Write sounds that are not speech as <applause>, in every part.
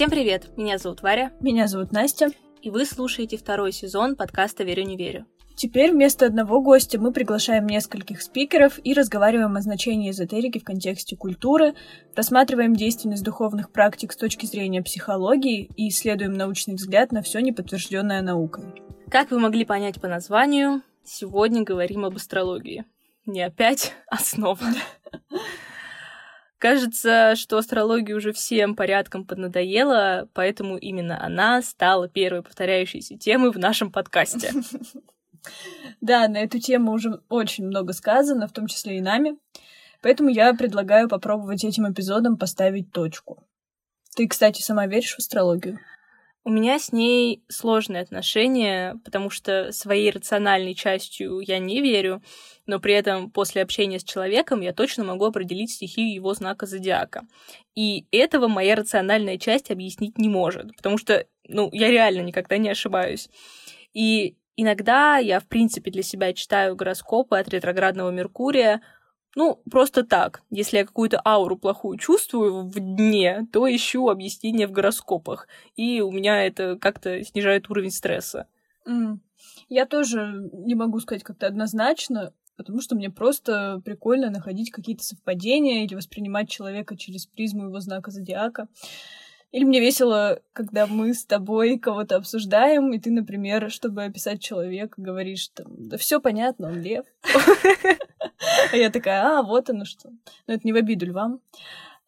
Всем привет! Меня зовут Варя. Меня зовут Настя. И вы слушаете второй сезон подкаста «Верю, не верю». Теперь вместо одного гостя мы приглашаем нескольких спикеров и разговариваем о значении эзотерики в контексте культуры, рассматриваем действенность духовных практик с точки зрения психологии и исследуем научный взгляд на все неподтвержденное наукой. Как вы могли понять по названию, сегодня говорим об астрологии. Не опять основа. <laughs> Кажется, что астрология уже всем порядком поднадоела, поэтому именно она стала первой повторяющейся темой в нашем подкасте. <laughs> Да, на эту тему уже очень много сказано, в том числе и нами. Поэтому я предлагаю попробовать этим эпизодом поставить точку. Ты, кстати, сама веришь в астрологию? У меня с ней сложные отношения, потому что своей рациональной частью я не верю, но при этом после общения с человеком я точно могу определить стихию его знака зодиака. И этого моя рациональная часть объяснить не может, потому что, ну, я реально никогда не ошибаюсь. И иногда я, в принципе, для себя читаю гороскопы от ретроградного Меркурия, ну, просто так. Если я какую-то ауру плохую чувствую в дне, то ищу объяснение в гороскопах. И у меня это как-то снижает уровень стресса. Mm. Я тоже не могу сказать как-то однозначно, потому что мне просто прикольно находить какие-то совпадения или воспринимать человека через призму его знака зодиака. Или мне весело, когда мы с тобой кого-то обсуждаем, и ты, например, чтобы описать человека, говоришь там, да все понятно, он лев. А я такая, а, вот оно что. Но это не в обиду львам.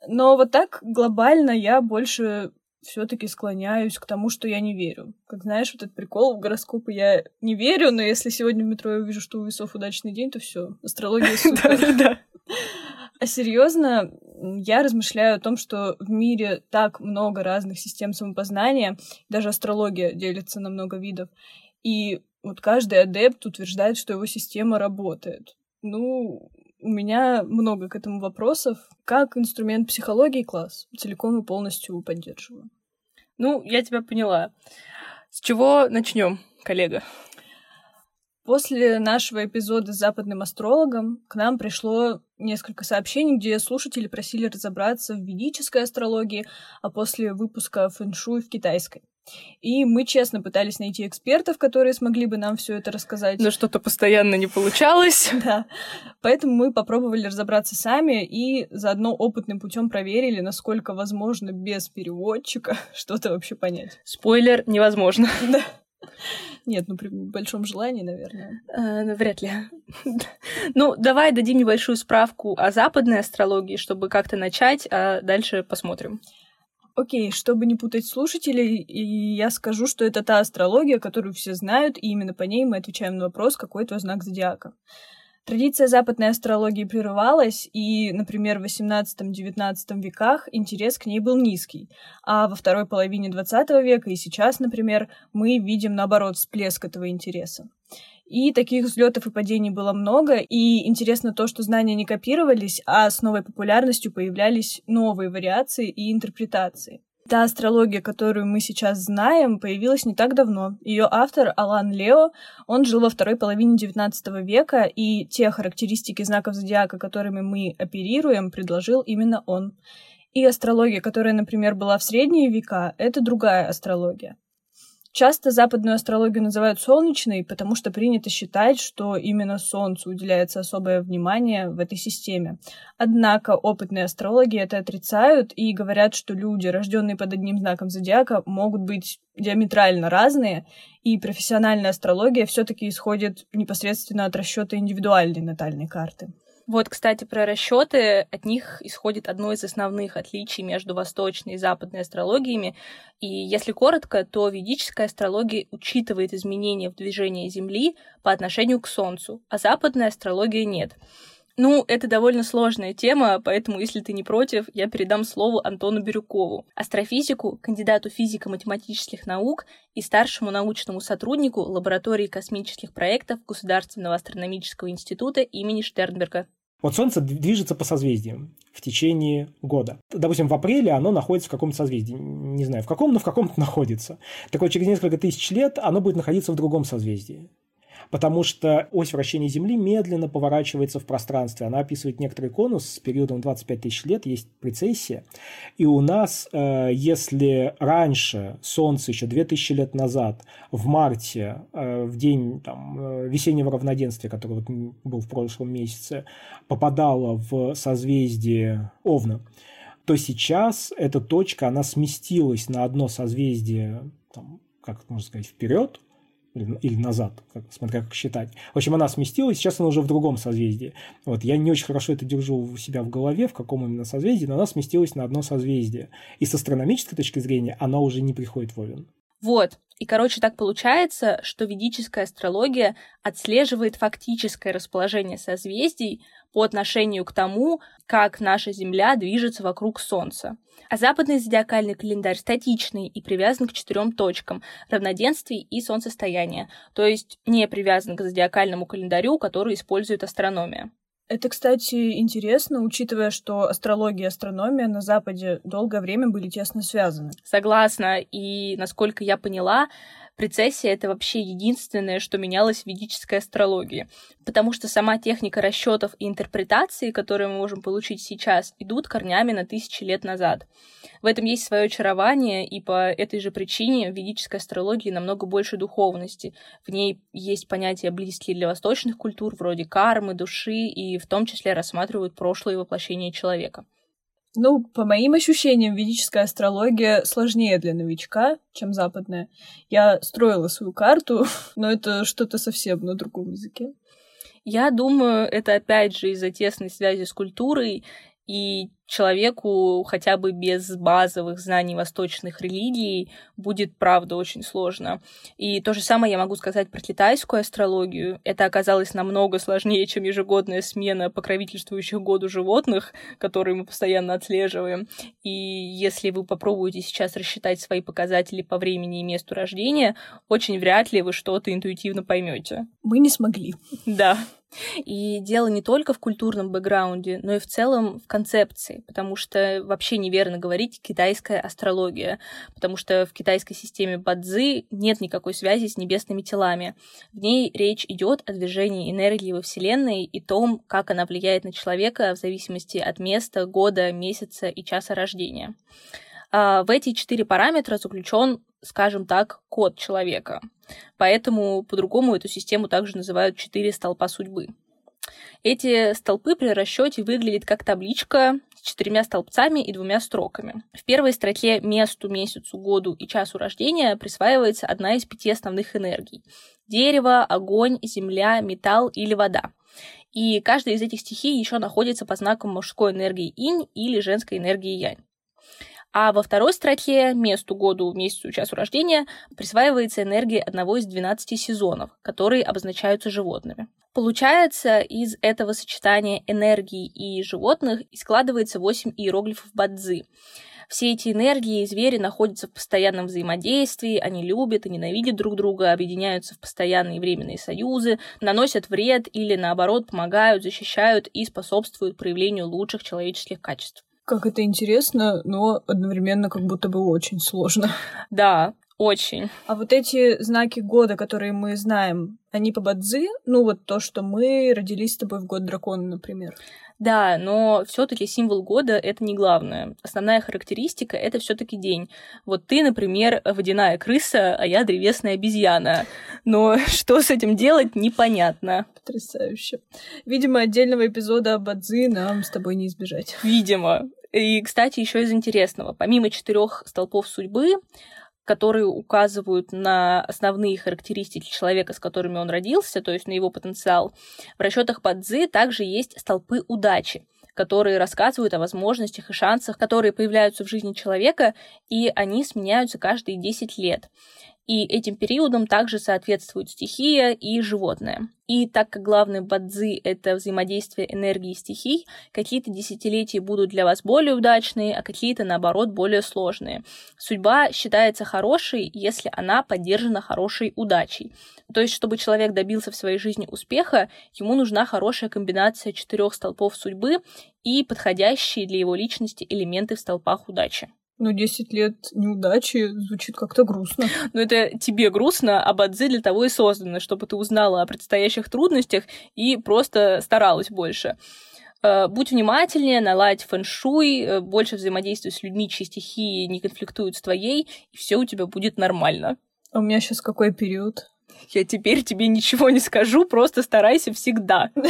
Но вот так глобально я больше все-таки склоняюсь к тому, что я не верю. Как знаешь, вот этот прикол в гороскопы я не верю, но если сегодня в метро я увижу, что у весов удачный день, то все, астрология <laughs> супер. А серьезно, я размышляю о том, что в мире так много разных систем самопознания, даже астрология делится на много видов, и вот каждый адепт утверждает, что его система работает. Ну, у меня много к этому вопросов. Как инструмент психологии класс целиком и полностью поддерживаю. Ну, я тебя поняла. С чего начнем, коллега? После нашего эпизода с западным астрологом к нам пришло несколько сообщений, где слушатели просили разобраться в ведической астрологии, а после выпуска фэншуй в китайской. И мы честно пытались найти экспертов, которые смогли бы нам все это рассказать. Но что-то постоянно не получалось. <laughs> Да. Поэтому мы попробовали разобраться сами и заодно опытным путем проверили, насколько возможно без переводчика <laughs> что-то вообще понять. Спойлер, невозможно. Да. <laughs> Нет, ну при большом желании, наверное. Э, ну, вряд ли. <laughs> ну, давай дадим небольшую справку о западной астрологии, чтобы как-то начать, а дальше посмотрим. Окей, чтобы не путать слушателей, я скажу, что это та астрология, которую все знают, и именно по ней мы отвечаем на вопрос, какой твой знак зодиака. Традиция западной астрологии прерывалась, и, например, в XVIII-XIX веках интерес к ней был низкий, а во второй половине XX века и сейчас, например, мы видим, наоборот, всплеск этого интереса. И таких взлетов и падений было много, и интересно то, что знания не копировались, а с новой популярностью появлялись новые вариации и интерпретации. Та астрология, которую мы сейчас знаем, появилась не так давно. Ее автор Алан Лео, он жил во второй половине XIX века, и те характеристики знаков зодиака, которыми мы оперируем, предложил именно он. И астрология, которая, например, была в средние века, это другая астрология. Часто западную астрологию называют солнечной, потому что принято считать, что именно Солнцу уделяется особое внимание в этой системе. Однако опытные астрологи это отрицают и говорят, что люди, рожденные под одним знаком зодиака, могут быть диаметрально разные, и профессиональная астрология все-таки исходит непосредственно от расчета индивидуальной натальной карты. Вот, кстати, про расчеты. От них исходит одно из основных отличий между восточной и западной астрологиями. И если коротко, то ведическая астрология учитывает изменения в движении Земли по отношению к Солнцу, а западная астрология нет. Ну, это довольно сложная тема, поэтому, если ты не против, я передам слово Антону Бирюкову, астрофизику, кандидату физико-математических наук и старшему научному сотруднику лаборатории космических проектов Государственного астрономического института имени Штернберга. Вот Солнце движется по созвездиям в течение года. Допустим, в апреле оно находится в каком-то созвездии. Не знаю, в каком, но в каком-то <laughs> находится. Так вот, через несколько тысяч лет оно будет находиться в другом созвездии. Потому что ось вращения Земли медленно поворачивается в пространстве. Она описывает некоторый конус с периодом 25 тысяч лет, есть прецессия. И у нас, э, если раньше Солнце еще 2000 лет назад, в марте, э, в день там, э, весеннего равноденствия, который вот был в прошлом месяце, попадало в созвездие Овна, то сейчас эта точка, она сместилась на одно созвездие, там, как можно сказать, вперед, или, назад, как, смотря как считать. В общем, она сместилась, сейчас она уже в другом созвездии. Вот, я не очень хорошо это держу у себя в голове, в каком именно созвездии, но она сместилась на одно созвездие. И с астрономической точки зрения она уже не приходит в Овен. Вот. И, короче, так получается, что ведическая астрология отслеживает фактическое расположение созвездий по отношению к тому, как наша Земля движется вокруг Солнца. А западный зодиакальный календарь статичный и привязан к четырем точкам – равноденствий и солнцестояния, то есть не привязан к зодиакальному календарю, который использует астрономия. Это, кстати, интересно, учитывая, что астрология и астрономия на Западе долгое время были тесно связаны. Согласна. И, насколько я поняла, Прецессия — это вообще единственное, что менялось в ведической астрологии, потому что сама техника расчетов и интерпретации, которые мы можем получить сейчас, идут корнями на тысячи лет назад. В этом есть свое очарование, и по этой же причине в ведической астрологии намного больше духовности. В ней есть понятия, близкие для восточных культур, вроде кармы, души, и в том числе рассматривают прошлое воплощение человека. Ну, по моим ощущениям, ведическая астрология сложнее для новичка, чем западная. Я строила свою карту, <laughs> но это что-то совсем на другом языке. Я думаю, это опять же из-за тесной связи с культурой и человеку хотя бы без базовых знаний восточных религий будет, правда, очень сложно. И то же самое я могу сказать про китайскую астрологию. Это оказалось намного сложнее, чем ежегодная смена покровительствующих году животных, которые мы постоянно отслеживаем. И если вы попробуете сейчас рассчитать свои показатели по времени и месту рождения, очень вряд ли вы что-то интуитивно поймете. Мы не смогли. Да. И дело не только в культурном бэкграунде, но и в целом в концепции, потому что вообще неверно говорить китайская астрология, потому что в китайской системе Бадзи нет никакой связи с небесными телами. В ней речь идет о движении энергии во Вселенной и том, как она влияет на человека в зависимости от места, года, месяца и часа рождения. А в эти четыре параметра заключен, скажем так, код человека. Поэтому по-другому эту систему также называют четыре столпа судьбы. Эти столпы при расчете выглядят как табличка с четырьмя столбцами и двумя строками. В первой строке месту, месяцу, году и часу рождения присваивается одна из пяти основных энергий. Дерево, огонь, земля, металл или вода. И каждая из этих стихий еще находится по знакам мужской энергии инь или женской энергии янь. А во второй строке месту, году, месяцу, часу рождения присваивается энергия одного из 12 сезонов, которые обозначаются животными. Получается, из этого сочетания энергии и животных и складывается 8 иероглифов Бадзи. Все эти энергии и звери находятся в постоянном взаимодействии, они любят и ненавидят друг друга, объединяются в постоянные временные союзы, наносят вред или, наоборот, помогают, защищают и способствуют проявлению лучших человеческих качеств. Как это интересно, но одновременно как будто бы очень сложно. Да, очень. А вот эти знаки года, которые мы знаем, они по Бадзи? Ну, вот то, что мы родились с тобой в год дракона, например. Да, но все-таки символ года это не главное. Основная характеристика это все-таки день. Вот ты, например, водяная крыса, а я древесная обезьяна. Но <laughs> что с этим делать, непонятно. Потрясающе. Видимо, отдельного эпизода об Адзи нам с тобой не избежать. Видимо. И, кстати, еще из интересного. Помимо четырех столпов судьбы, которые указывают на основные характеристики человека, с которыми он родился, то есть на его потенциал. В расчетах Падзы также есть столпы удачи, которые рассказывают о возможностях и шансах, которые появляются в жизни человека, и они сменяются каждые 10 лет и этим периодам также соответствуют стихия и животное. И так как главный бадзи — это взаимодействие энергии и стихий, какие-то десятилетия будут для вас более удачные, а какие-то, наоборот, более сложные. Судьба считается хорошей, если она поддержана хорошей удачей. То есть, чтобы человек добился в своей жизни успеха, ему нужна хорошая комбинация четырех столпов судьбы и подходящие для его личности элементы в столпах удачи. Ну, 10 лет неудачи звучит как-то грустно. Ну, это тебе грустно, а Бадзи для того и создано, чтобы ты узнала о предстоящих трудностях и просто старалась больше. Э, будь внимательнее, наладь фэншуй, э, больше взаимодействуй с людьми, чьи стихии не конфликтуют с твоей, и все у тебя будет нормально. А у меня сейчас какой период? Я теперь тебе ничего не скажу, просто старайся всегда. <laughs>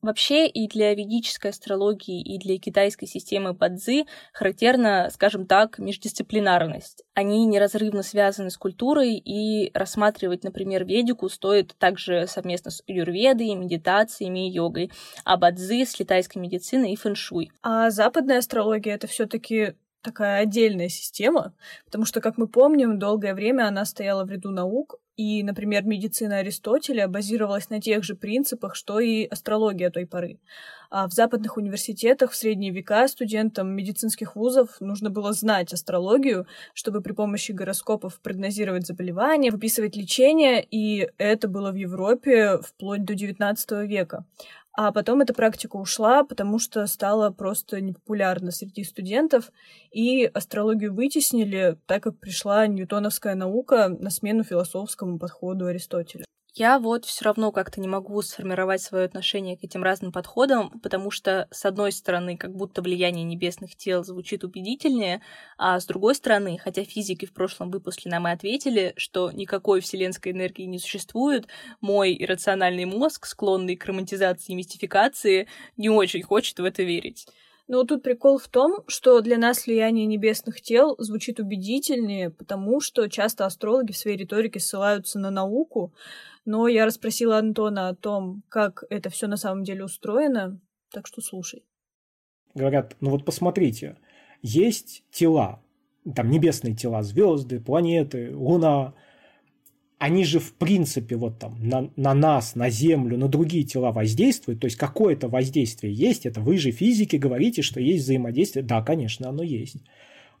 Вообще и для ведической астрологии, и для китайской системы Бадзи характерна, скажем так, междисциплинарность. Они неразрывно связаны с культурой, и рассматривать, например, ведику стоит также совместно с юрведой, медитациями и йогой, а Бадзи с китайской медициной и фэншуй. А западная астрология — это все таки такая отдельная система, потому что, как мы помним, долгое время она стояла в ряду наук, и, например, медицина Аристотеля базировалась на тех же принципах, что и астрология той поры. А в западных университетах в средние века студентам медицинских вузов нужно было знать астрологию, чтобы при помощи гороскопов прогнозировать заболевания, выписывать лечение, и это было в Европе вплоть до XIX века. А потом эта практика ушла, потому что стала просто непопулярна среди студентов, и астрологию вытеснили, так как пришла ньютоновская наука на смену философскому подходу Аристотеля. Я вот все равно как-то не могу сформировать свое отношение к этим разным подходам, потому что, с одной стороны, как будто влияние небесных тел звучит убедительнее, а с другой стороны, хотя физики в прошлом выпуске нам и ответили, что никакой вселенской энергии не существует, мой иррациональный мозг, склонный к романтизации и мистификации, не очень хочет в это верить. Но тут прикол в том, что для нас влияние небесных тел звучит убедительнее, потому что часто астрологи в своей риторике ссылаются на науку, но я расспросила Антона о том, как это все на самом деле устроено, так что слушай. Говорят, ну вот посмотрите, есть тела, там небесные тела, звезды, планеты, Луна, они же в принципе вот там на, на нас, на Землю, на другие тела воздействуют, то есть какое-то воздействие есть, это вы же физики говорите, что есть взаимодействие, да, конечно, оно есть.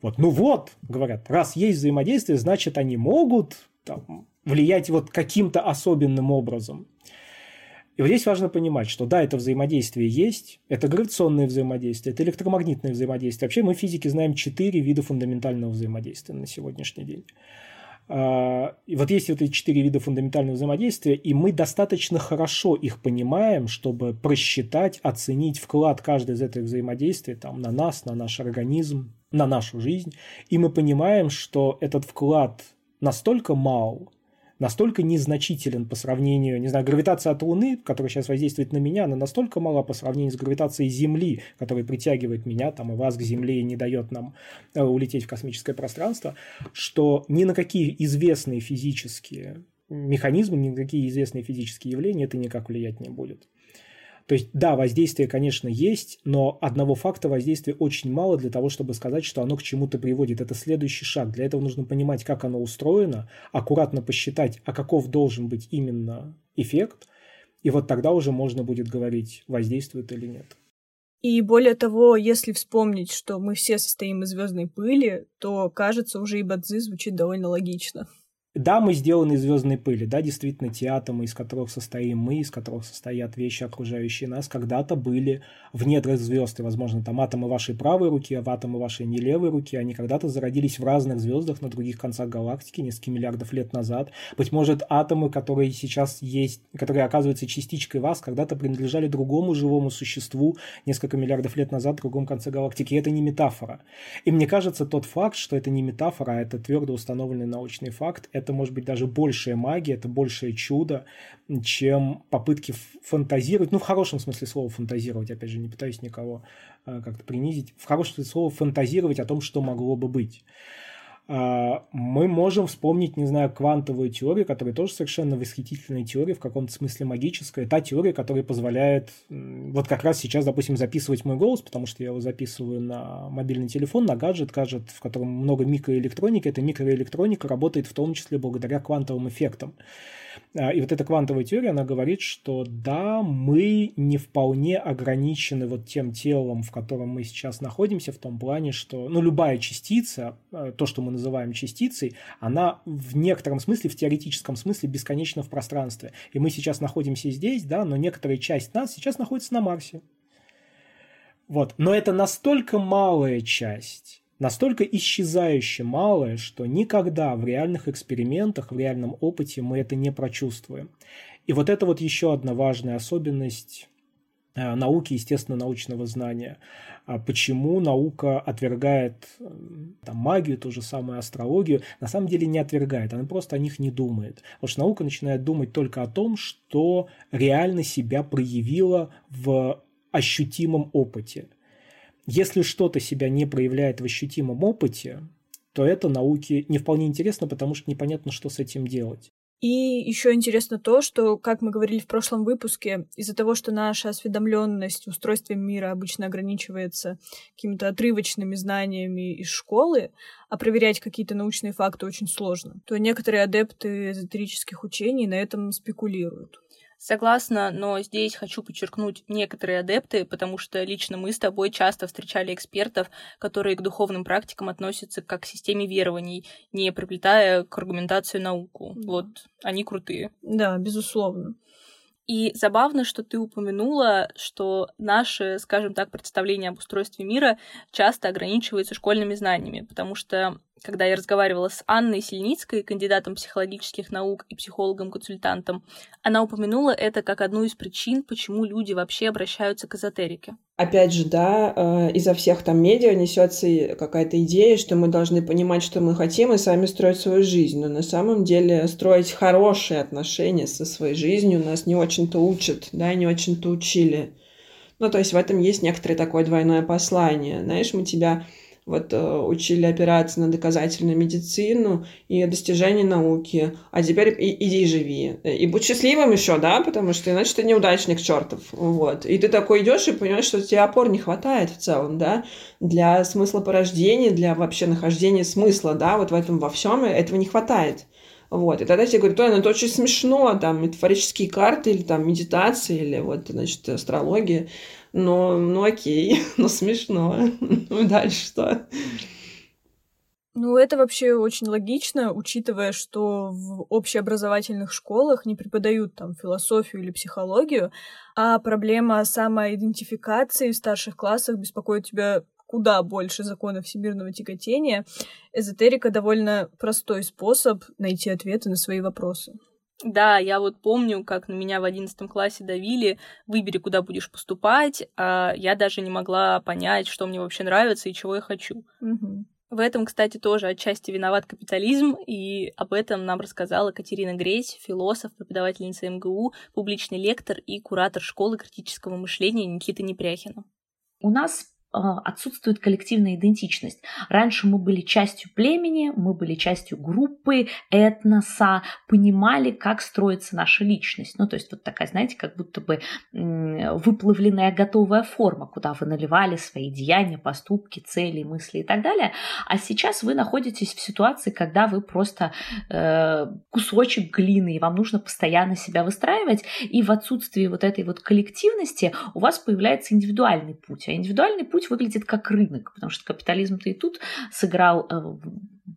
Вот, ну вот, говорят, раз есть взаимодействие, значит, они могут там, влиять вот каким-то особенным образом. И вот здесь важно понимать, что да, это взаимодействие есть, это гравитационное взаимодействие, это электромагнитное взаимодействие. Вообще мы физики знаем четыре вида фундаментального взаимодействия на сегодняшний день. А, и вот есть вот эти четыре вида фундаментального взаимодействия, и мы достаточно хорошо их понимаем, чтобы просчитать, оценить вклад каждой из этих взаимодействий там, на нас, на наш организм, на нашу жизнь. И мы понимаем, что этот вклад настолько мал, настолько незначителен по сравнению, не знаю, гравитация от Луны, которая сейчас воздействует на меня, она настолько мала по сравнению с гравитацией Земли, которая притягивает меня там, и вас к Земле и не дает нам э, улететь в космическое пространство, что ни на какие известные физические механизмы, ни на какие известные физические явления это никак влиять не будет. То есть, да, воздействие, конечно, есть, но одного факта воздействия очень мало для того, чтобы сказать, что оно к чему-то приводит. Это следующий шаг. Для этого нужно понимать, как оно устроено, аккуратно посчитать, а каков должен быть именно эффект, и вот тогда уже можно будет говорить, воздействует или нет. И более того, если вспомнить, что мы все состоим из звездной пыли, то, кажется, уже и Бадзи звучит довольно логично. Да, мы сделаны из звездной пыли, да, действительно, те атомы, из которых состоим мы, из которых состоят вещи, окружающие нас, когда-то были в недрах звезд, и, возможно, там атомы вашей правой руки, а атомы вашей не левой руки, они когда-то зародились в разных звездах на других концах галактики несколько миллиардов лет назад. Быть может, атомы, которые сейчас есть, которые оказываются частичкой вас, когда-то принадлежали другому живому существу несколько миллиардов лет назад в другом конце галактики, и это не метафора. И мне кажется, тот факт, что это не метафора, а это твердо установленный научный факт, это может быть даже большая магия, это большее чудо, чем попытки фантазировать, ну, в хорошем смысле слова фантазировать, опять же, не пытаюсь никого э, как-то принизить, в хорошем смысле слова фантазировать о том, что могло бы быть. А, мы можем вспомнить, не знаю, квантовую теорию, которая тоже совершенно восхитительная теория, в каком-то смысле магическая. Та теория, которая позволяет вот как раз сейчас, допустим, записывать мой голос, потому что я его записываю на мобильный телефон, на гаджет, гаджет, в котором много микроэлектроники. Эта микроэлектроника работает в том числе благодаря квантовым эффектам. А, и вот эта квантовая теория, она говорит, что да, мы не вполне ограничены вот тем телом, в котором мы сейчас находимся, в том плане, что ну, любая частица, а, то, что мы называем частицей, она в некотором смысле, в теоретическом смысле бесконечна в пространстве. И мы сейчас находимся здесь, да, но некоторая часть нас сейчас находится на Марсе. Вот. Но это настолько малая часть, настолько исчезающе малая, что никогда в реальных экспериментах, в реальном опыте мы это не прочувствуем. И вот это вот еще одна важная особенность э, науки, естественно, научного знания. А почему наука отвергает э, там, магию, ту же самую астрологию? На самом деле не отвергает, она просто о них не думает. Потому что наука начинает думать только о том, что реально себя проявило в ощутимом опыте. Если что-то себя не проявляет в ощутимом опыте, то это науке не вполне интересно, потому что непонятно, что с этим делать. И еще интересно то, что, как мы говорили в прошлом выпуске, из-за того, что наша осведомленность устройством мира обычно ограничивается какими-то отрывочными знаниями из школы, а проверять какие-то научные факты очень сложно, то некоторые адепты эзотерических учений на этом спекулируют. Согласна, но здесь хочу подчеркнуть некоторые адепты, потому что лично мы с тобой часто встречали экспертов, которые к духовным практикам относятся как к системе верований, не приплетая к аргументации науку. Вот они крутые. Да, безусловно. И забавно, что ты упомянула, что наше, скажем так, представление об устройстве мира часто ограничивается школьными знаниями, потому что когда я разговаривала с Анной Сильницкой, кандидатом психологических наук и психологом-консультантом, она упомянула это как одну из причин, почему люди вообще обращаются к эзотерике. Опять же, да, э, изо всех там медиа несется какая-то идея, что мы должны понимать, что мы хотим, и сами строить свою жизнь. Но на самом деле строить хорошие отношения со своей жизнью нас не очень-то учат, да, не очень-то учили. Ну, то есть в этом есть некоторое такое двойное послание. Знаешь, мы тебя вот э, учили опираться на доказательную медицину и достижения науки, а теперь и, иди живи. И будь счастливым еще, да, потому что иначе ты неудачник чертов. Вот. И ты такой идешь и понимаешь, что тебе опор не хватает в целом, да, для смысла порождения, для вообще нахождения смысла, да, вот в этом во всем этого не хватает. Вот. И тогда тебе говорят, ой, ну это очень смешно, там, метафорические карты, или там медитации, или вот, значит, астрология. Но, ну окей, <laughs> ну смешно. <laughs> Ну дальше что? Ну, это вообще очень логично, учитывая, что в общеобразовательных школах не преподают там философию или психологию, а проблема самоидентификации в старших классах беспокоит тебя куда больше законов всемирного тяготения. Эзотерика довольно простой способ найти ответы на свои вопросы. Да, я вот помню, как на меня в одиннадцатом классе давили, выбери, куда будешь поступать, а я даже не могла понять, что мне вообще нравится и чего я хочу. Угу. В этом, кстати, тоже отчасти виноват капитализм, и об этом нам рассказала Катерина Гресь, философ, преподавательница МГУ, публичный лектор и куратор школы критического мышления Никита Непряхина. У нас отсутствует коллективная идентичность. Раньше мы были частью племени, мы были частью группы, этноса, понимали, как строится наша личность. Ну, то есть вот такая, знаете, как будто бы выплавленная готовая форма, куда вы наливали свои деяния, поступки, цели, мысли и так далее. А сейчас вы находитесь в ситуации, когда вы просто э, кусочек глины, и вам нужно постоянно себя выстраивать, и в отсутствии вот этой вот коллективности у вас появляется индивидуальный путь. А индивидуальный путь путь выглядит как рынок, потому что капитализм-то и тут сыграл э,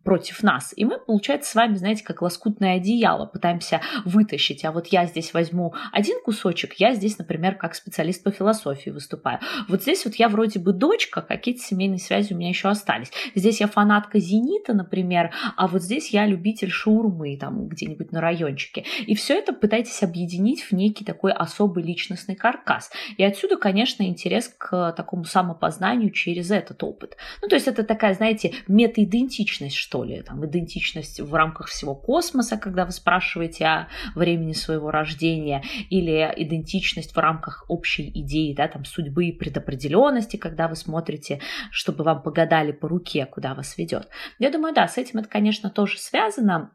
против нас. И мы, получается, с вами, знаете, как лоскутное одеяло пытаемся вытащить. А вот я здесь возьму один кусочек, я здесь, например, как специалист по философии выступаю. Вот здесь вот я вроде бы дочка, какие-то семейные связи у меня еще остались. Здесь я фанатка «Зенита», например, а вот здесь я любитель шаурмы там где-нибудь на райончике. И все это пытайтесь объединить в некий такой особый личностный каркас. И отсюда, конечно, интерес к такому самопознанию через этот опыт. Ну, то есть это такая, знаете, метаидентичность, что ли, там, идентичность в рамках всего космоса, когда вы спрашиваете о времени своего рождения, или идентичность в рамках общей идеи, да, там, судьбы и предопределенности, когда вы смотрите, чтобы вам погадали по руке, куда вас ведет. Я думаю, да, с этим это, конечно, тоже связано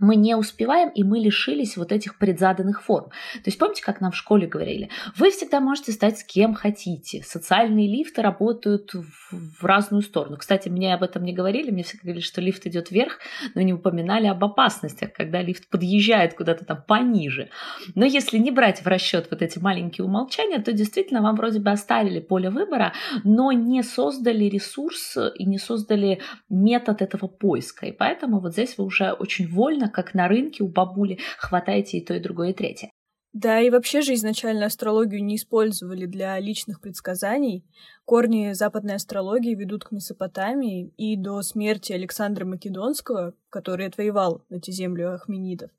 мы не успеваем, и мы лишились вот этих предзаданных форм. То есть помните, как нам в школе говорили? Вы всегда можете стать с кем хотите. Социальные лифты работают в разную сторону. Кстати, мне об этом не говорили, мне все говорили, что лифт идет вверх, но не упоминали об опасностях, когда лифт подъезжает куда-то там пониже. Но если не брать в расчет вот эти маленькие умолчания, то действительно вам вроде бы оставили поле выбора, но не создали ресурс и не создали метод этого поиска. И поэтому вот здесь вы уже очень вольно как на рынке у бабули, хватаете и то, и другое, и третье. Да, и вообще же изначально астрологию не использовали для личных предсказаний. Корни западной астрологии ведут к Месопотамии, и до смерти Александра Македонского, который отвоевал эти земли ахменидов,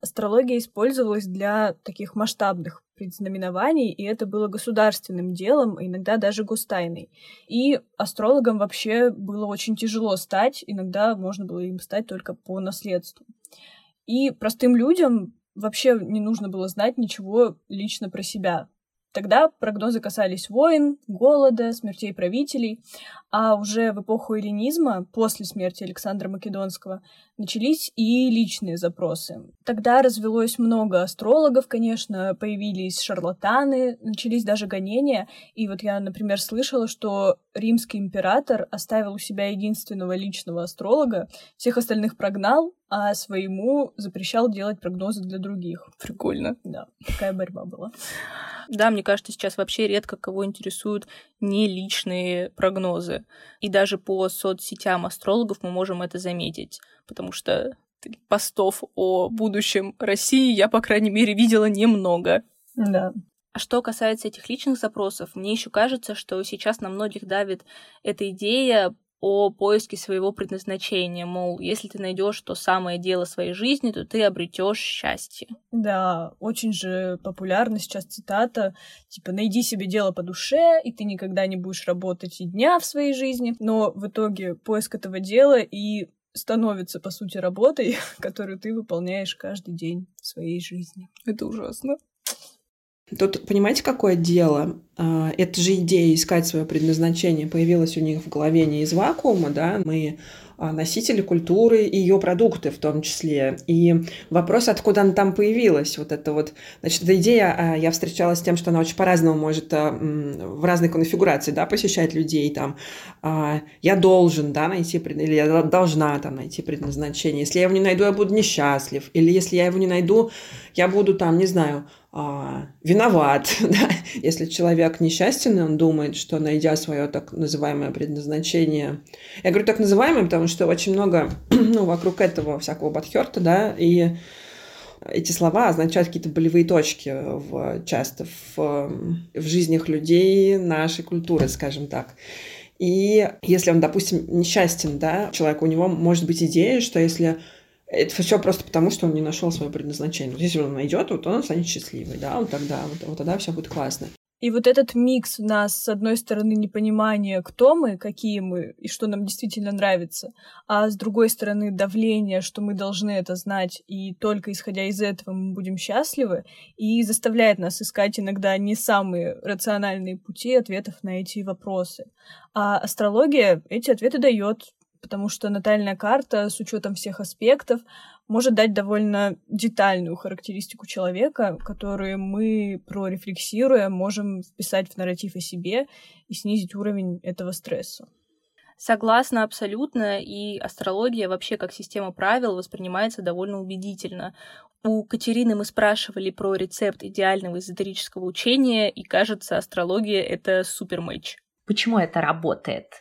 астрология использовалась для таких масштабных предзнаменований, и это было государственным делом, иногда даже гостайной. И астрологам вообще было очень тяжело стать, иногда можно было им стать только по наследству. И простым людям вообще не нужно было знать ничего лично про себя. Тогда прогнозы касались войн, голода, смертей правителей, а уже в эпоху эллинизма, после смерти Александра Македонского, начались и личные запросы. Тогда развелось много астрологов, конечно, появились шарлатаны, начались даже гонения. И вот я, например, слышала, что римский император оставил у себя единственного личного астролога, всех остальных прогнал, а своему запрещал делать прогнозы для других. Прикольно. Да, такая борьба была. Да, мне кажется, сейчас вообще редко кого интересуют не личные прогнозы. И даже по соцсетям астрологов мы можем это заметить, потому что постов о будущем России я, по крайней мере, видела немного. Да. А что касается этих личных запросов, мне еще кажется, что сейчас на многих давит эта идея о поиске своего предназначения, мол, если ты найдешь то самое дело своей жизни, то ты обретешь счастье. Да, очень же популярна сейчас цитата, типа, найди себе дело по душе, и ты никогда не будешь работать и дня в своей жизни. Но в итоге поиск этого дела и становится, по сути, работой, <laughs> которую ты выполняешь каждый день своей жизни. Это ужасно. Тут понимаете, какое дело? А, эта же идея искать свое предназначение появилась у них в голове не из вакуума, да, мы а, носители культуры и ее продукты в том числе. И вопрос, откуда она там появилась, вот это вот, значит, эта идея, а, я встречалась с тем, что она очень по-разному может в разной конфигурации, да, посещать людей, там, я должен, да, найти, или я должна там найти предназначение, если я его не найду, я буду несчастлив, или если я его не найду, я буду там, не знаю, а, виноват. <laughs> Да? Если человек несчастен, он думает, что найдя свое так называемое предназначение... Я говорю так называемое, потому что очень много <clears throat> ну, вокруг этого всякого подхерта, да, и эти слова означают какие-то болевые точки в, часто в, в жизнях людей нашей культуры, скажем так. И если он, допустим, несчастен, да, человек, у него может быть идея, что если это все просто потому, что он не нашел свое предназначение. Вот если он найдет, вот он станет счастливый, да, вот тогда, вот, вот тогда все будет классно. И вот этот микс у нас, с одной стороны, непонимание, кто мы, какие мы и что нам действительно нравится, а с другой стороны, давление, что мы должны это знать, и только исходя из этого мы будем счастливы, и заставляет нас искать иногда не самые рациональные пути ответов на эти вопросы. А астрология эти ответы дает, потому что натальная карта с учетом всех аспектов может дать довольно детальную характеристику человека, которую мы, прорефлексируя, можем вписать в нарратив о себе и снизить уровень этого стресса. Согласна абсолютно, и астрология вообще как система правил воспринимается довольно убедительно. У Катерины мы спрашивали про рецепт идеального эзотерического учения, и кажется, астрология — это супер матч. Почему это работает?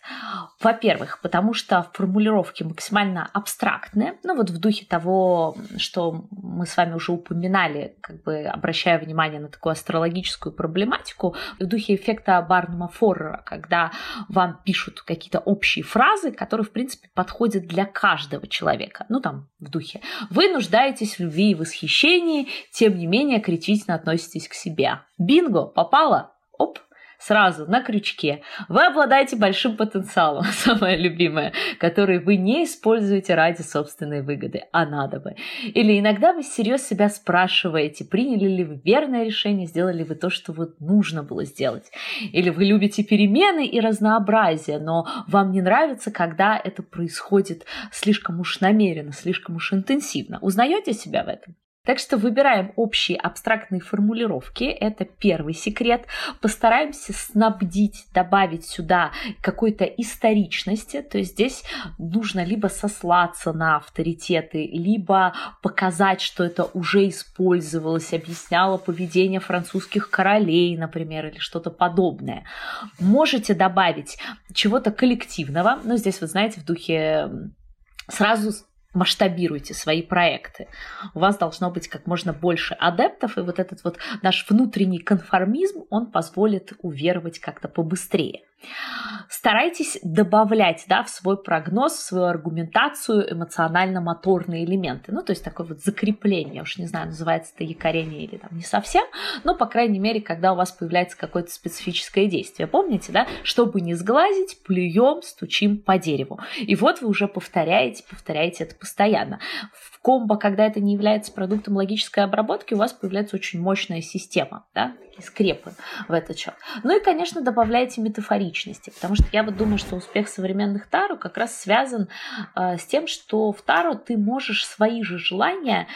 Во-первых, потому что формулировки максимально абстрактные, ну вот в духе того, что мы с вами уже упоминали, как бы обращая внимание на такую астрологическую проблематику, в духе эффекта Барнума Форрера, когда вам пишут какие-то общие фразы, которые, в принципе, подходят для каждого человека. Ну там, в духе «Вы нуждаетесь в любви и восхищении, тем не менее критично относитесь к себе». Бинго, попало? Оп, сразу на крючке. Вы обладаете большим потенциалом, <laughs> самое любимое, который вы не используете ради собственной выгоды, а надо бы. Или иногда вы всерьез себя спрашиваете, приняли ли вы верное решение, сделали ли вы то, что вот нужно было сделать. Или вы любите перемены и разнообразие, но вам не нравится, когда это происходит слишком уж намеренно, слишком уж интенсивно. Узнаете себя в этом? Так что выбираем общие абстрактные формулировки, это первый секрет. Постараемся снабдить, добавить сюда какой-то историчности, то есть здесь нужно либо сослаться на авторитеты, либо показать, что это уже использовалось, объясняло поведение французских королей, например, или что-то подобное. Можете добавить чего-то коллективного, но здесь, вы знаете, в духе сразу масштабируете свои проекты. У вас должно быть как можно больше адептов, и вот этот вот наш внутренний конформизм, он позволит уверовать как-то побыстрее. Старайтесь добавлять да, в свой прогноз, в свою аргументацию эмоционально-моторные элементы. Ну, то есть такое вот закрепление, я уж не знаю, называется это якорение или там не совсем, но, по крайней мере, когда у вас появляется какое-то специфическое действие. Помните, да, чтобы не сглазить, плюем, стучим по дереву. И вот вы уже повторяете, повторяете это постоянно. В комбо, когда это не является продуктом логической обработки, у вас появляется очень мощная система, да, скрепы в этот счет. Ну и, конечно, добавляйте метафоричности, потому что я вот думаю, что успех современных Таро как раз связан э, с тем, что в Таро ты можешь свои же желания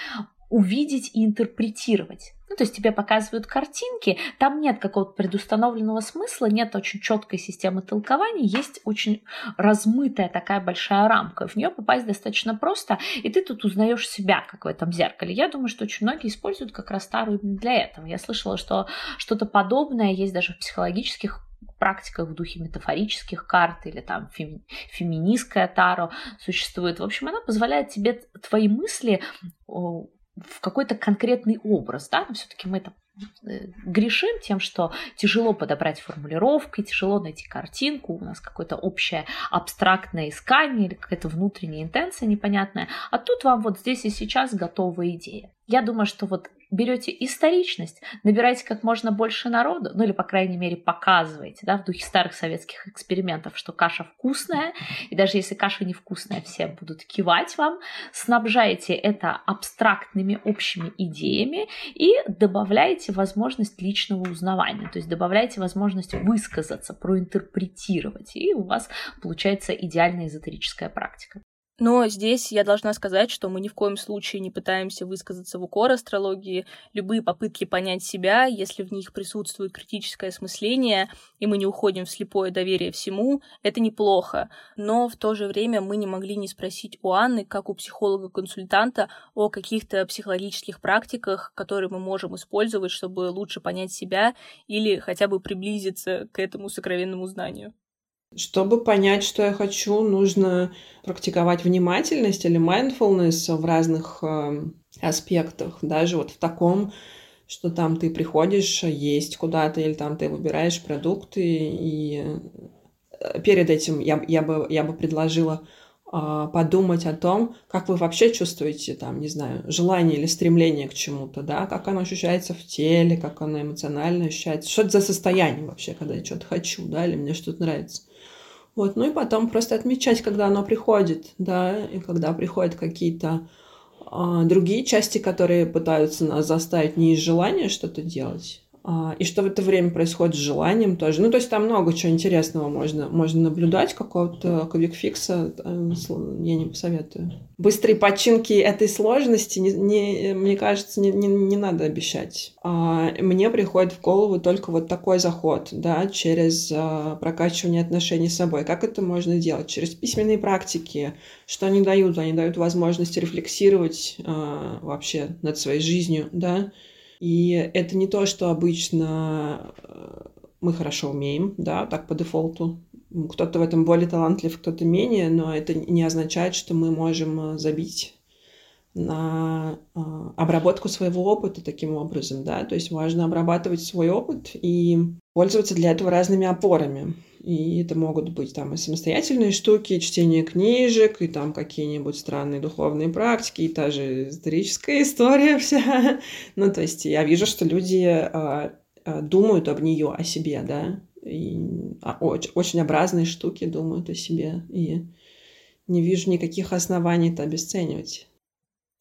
увидеть и интерпретировать. Ну, то есть тебе показывают картинки, там нет какого-то предустановленного смысла, нет очень четкой системы толкования, есть очень размытая такая большая рамка. В нее попасть достаточно просто, и ты тут узнаешь себя, как в этом зеркале. Я думаю, что очень многие используют как раз старую для этого. Я слышала, что что-то подобное есть даже в психологических практиках в духе метафорических карт или там феми, феминистская таро существует. В общем, она позволяет тебе твои мысли в какой-то конкретный образ, да, все-таки мы это э, грешим тем, что тяжело подобрать формулировки, тяжело найти картинку, у нас какое-то общее абстрактное искание или какая-то внутренняя интенция непонятная, а тут вам вот здесь и сейчас готовая идея. Я думаю, что вот берете историчность, набираете как можно больше народу, ну или, по крайней мере, показываете, да, в духе старых советских экспериментов, что каша вкусная, и даже если каша невкусная, все будут кивать вам, снабжаете это абстрактными общими идеями и добавляете возможность личного узнавания, то есть добавляете возможность высказаться, проинтерпретировать, и у вас получается идеальная эзотерическая практика. Но здесь я должна сказать, что мы ни в коем случае не пытаемся высказаться в укор астрологии. Любые попытки понять себя, если в них присутствует критическое осмысление, и мы не уходим в слепое доверие всему, это неплохо. Но в то же время мы не могли не спросить у Анны, как у психолога-консультанта, о каких-то психологических практиках, которые мы можем использовать, чтобы лучше понять себя или хотя бы приблизиться к этому сокровенному знанию. Чтобы понять, что я хочу, нужно практиковать внимательность или mindfulness в разных э, аспектах. Даже вот в таком, что там ты приходишь есть куда-то, или там ты выбираешь продукты, и э, перед этим я, я, бы, я бы предложила э, подумать о том, как вы вообще чувствуете, там, не знаю, желание или стремление к чему-то, да, как оно ощущается в теле, как оно эмоционально ощущается, что это за состояние вообще, когда я что-то хочу, да, или мне что-то нравится. Вот, ну и потом просто отмечать, когда оно приходит, да, и когда приходят какие-то а, другие части, которые пытаются нас заставить не из желания что-то делать, и что в это время происходит с желанием тоже. Ну, то есть там много чего интересного можно, можно наблюдать, какого-то квикфикса э, я не посоветую. Быстрые починки этой сложности, не, не, мне кажется, не, не, не надо обещать. А, мне приходит в голову только вот такой заход, да, через а, прокачивание отношений с собой. Как это можно делать? Через письменные практики. Что они дают? Они дают возможность рефлексировать а, вообще над своей жизнью, да, и это не то, что обычно э, мы хорошо умеем, да, так по дефолту. Кто-то в этом более талантлив, кто-то менее, но это не означает, что мы можем э, забить на э, обработку своего опыта таким образом, да, то есть важно обрабатывать свой опыт и пользоваться для этого разными опорами. И это могут быть там и самостоятельные штуки, и чтение книжек, и там какие-нибудь странные духовные практики, и та же историческая история <laughs> вся. ну, то есть я вижу, что люди а, а, думают об нее, о себе, да, и а, очень, очень образные штуки думают о себе, и не вижу никаких оснований это обесценивать.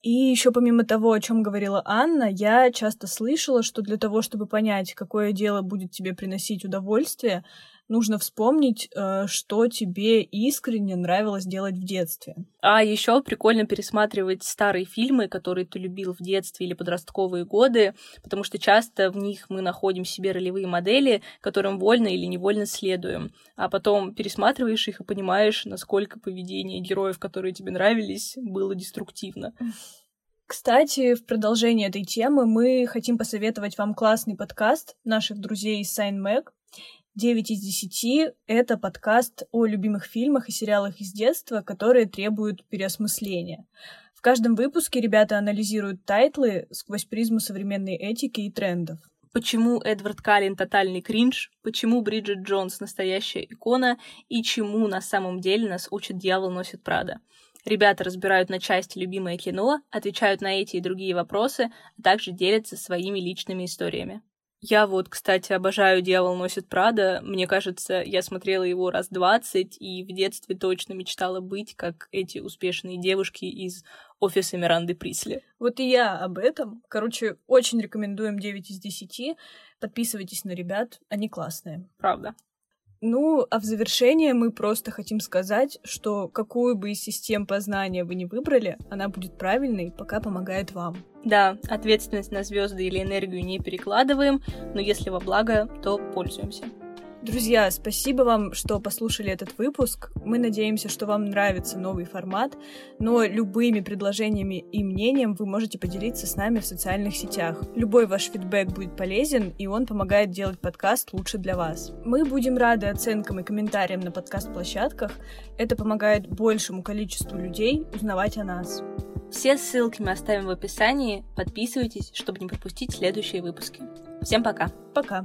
И еще помимо того, о чем говорила Анна, я часто слышала, что для того, чтобы понять, какое дело будет тебе приносить удовольствие, нужно вспомнить, э, что тебе искренне нравилось делать в детстве. А еще прикольно пересматривать старые фильмы, которые ты любил в детстве или подростковые годы, потому что часто в них мы находим себе ролевые модели, которым вольно или невольно следуем. А потом пересматриваешь их и понимаешь, насколько поведение героев, которые тебе нравились, было деструктивно. Кстати, в продолжение этой темы мы хотим посоветовать вам классный подкаст наших друзей из SignMag. 9 из 10 — это подкаст о любимых фильмах и сериалах из детства, которые требуют переосмысления. В каждом выпуске ребята анализируют тайтлы сквозь призму современной этики и трендов. Почему Эдвард Каллен тотальный кринж, почему Бриджит Джонс настоящая икона и чему на самом деле нас учит «Дьявол носит Прада». Ребята разбирают на части любимое кино, отвечают на эти и другие вопросы, а также делятся своими личными историями. Я вот, кстати, обожаю «Дьявол носит Прада». Мне кажется, я смотрела его раз двадцать, и в детстве точно мечтала быть, как эти успешные девушки из офиса Миранды Присли. Вот и я об этом. Короче, очень рекомендуем 9 из 10. Подписывайтесь на ребят, они классные. Правда. Ну, а в завершение мы просто хотим сказать, что какую бы из систем познания вы ни выбрали, она будет правильной, пока помогает вам. Да, ответственность на звезды или энергию не перекладываем, но если во благо, то пользуемся. Друзья, спасибо вам, что послушали этот выпуск. Мы надеемся, что вам нравится новый формат, но любыми предложениями и мнением вы можете поделиться с нами в социальных сетях. Любой ваш фидбэк будет полезен, и он помогает делать подкаст лучше для вас. Мы будем рады оценкам и комментариям на подкаст-площадках. Это помогает большему количеству людей узнавать о нас. Все ссылки мы оставим в описании. Подписывайтесь, чтобы не пропустить следующие выпуски. Всем пока. Пока.